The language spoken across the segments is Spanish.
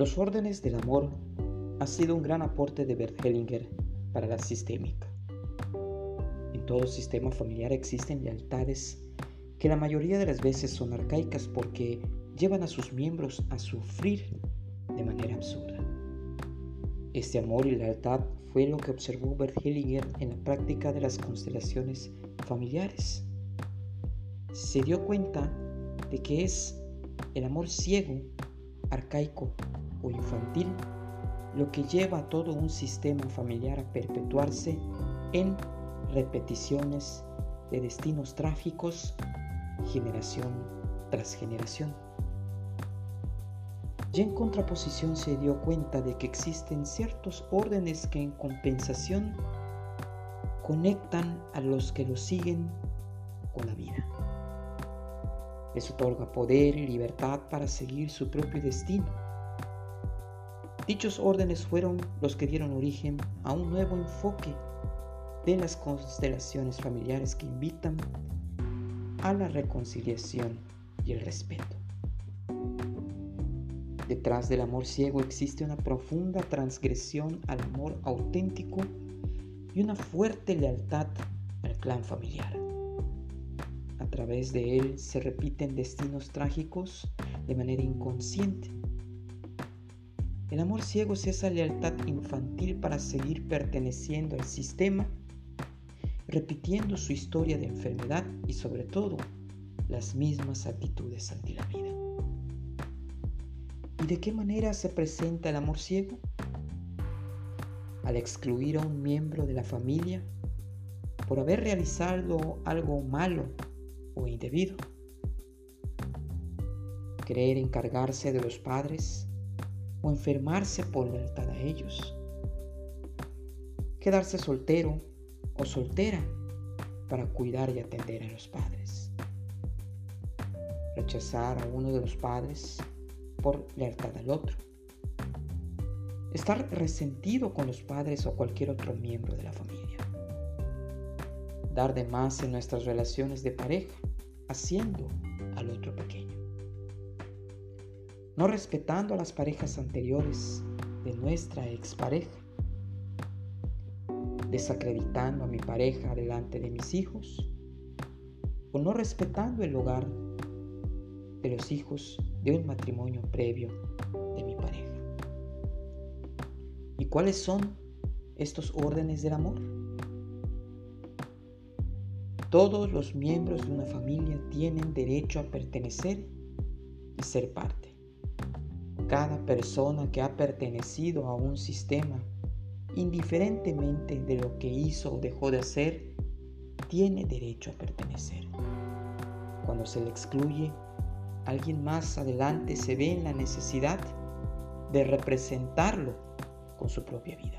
Los órdenes del amor ha sido un gran aporte de Bert Hellinger para la sistémica. En todo sistema familiar existen lealtades que la mayoría de las veces son arcaicas porque llevan a sus miembros a sufrir de manera absurda. Este amor y lealtad fue lo que observó Bert Hellinger en la práctica de las constelaciones familiares. Se dio cuenta de que es el amor ciego, arcaico o infantil lo que lleva a todo un sistema familiar a perpetuarse en repeticiones de destinos trágicos generación tras generación. Y en contraposición se dio cuenta de que existen ciertos órdenes que en compensación conectan a los que lo siguen con la vida. Les otorga poder y libertad para seguir su propio destino. Dichos órdenes fueron los que dieron origen a un nuevo enfoque de las constelaciones familiares que invitan a la reconciliación y el respeto. Detrás del amor ciego existe una profunda transgresión al amor auténtico y una fuerte lealtad al clan familiar. Través de él se repiten destinos trágicos de manera inconsciente. El amor ciego es esa lealtad infantil para seguir perteneciendo al sistema, repitiendo su historia de enfermedad y sobre todo las mismas actitudes ante la vida. ¿Y de qué manera se presenta el amor ciego? Al excluir a un miembro de la familia por haber realizado algo malo o indebido. Creer encargarse de los padres o enfermarse por lealtad a ellos. Quedarse soltero o soltera para cuidar y atender a los padres. Rechazar a uno de los padres por lealtad al otro. Estar resentido con los padres o cualquier otro miembro de la familia. De más en nuestras relaciones de pareja, haciendo al otro pequeño. No respetando a las parejas anteriores de nuestra expareja. Desacreditando a mi pareja delante de mis hijos. O no respetando el hogar de los hijos de un matrimonio previo de mi pareja. ¿Y cuáles son estos órdenes del amor? Todos los miembros de una familia tienen derecho a pertenecer y ser parte. Cada persona que ha pertenecido a un sistema, indiferentemente de lo que hizo o dejó de hacer, tiene derecho a pertenecer. Cuando se le excluye, alguien más adelante se ve en la necesidad de representarlo con su propia vida.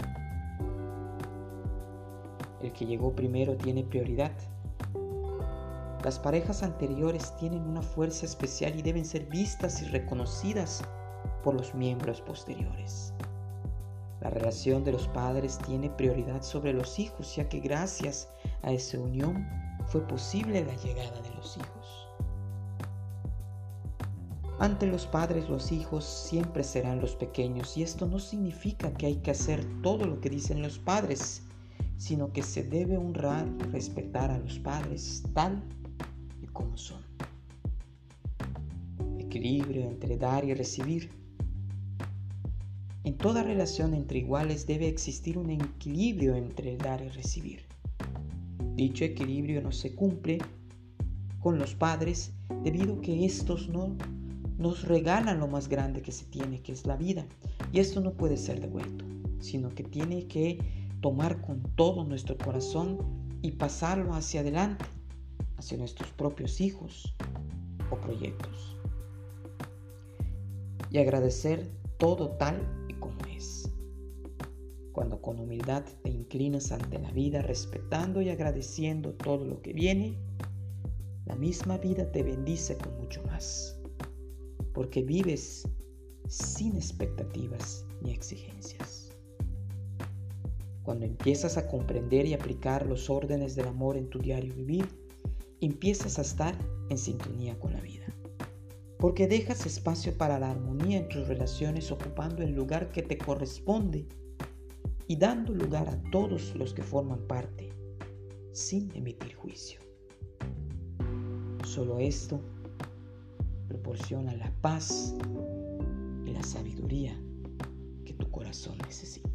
El que llegó primero tiene prioridad. Las parejas anteriores tienen una fuerza especial y deben ser vistas y reconocidas por los miembros posteriores. La relación de los padres tiene prioridad sobre los hijos, ya que gracias a esa unión fue posible la llegada de los hijos. Ante los padres los hijos siempre serán los pequeños y esto no significa que hay que hacer todo lo que dicen los padres, sino que se debe honrar y respetar a los padres tal como son. Equilibrio entre dar y recibir. En toda relación entre iguales debe existir un equilibrio entre dar y recibir. Dicho equilibrio no se cumple con los padres debido a que estos no nos regalan lo más grande que se tiene, que es la vida. Y esto no puede ser devuelto, sino que tiene que tomar con todo nuestro corazón y pasarlo hacia adelante, hacia nuestros propios hijos o proyectos. Y agradecer todo tal y como es. Cuando con humildad te inclinas ante la vida, respetando y agradeciendo todo lo que viene, la misma vida te bendice con mucho más porque vives sin expectativas ni exigencias. Cuando empiezas a comprender y aplicar los órdenes del amor en tu diario vivir, empiezas a estar en sintonía con la vida. porque dejas espacio para la armonía en tus relaciones ocupando el lugar que te corresponde y dando lugar a todos los que forman parte sin emitir juicio. Solo esto proporciona la paz y la sabiduría que tu corazón necesita.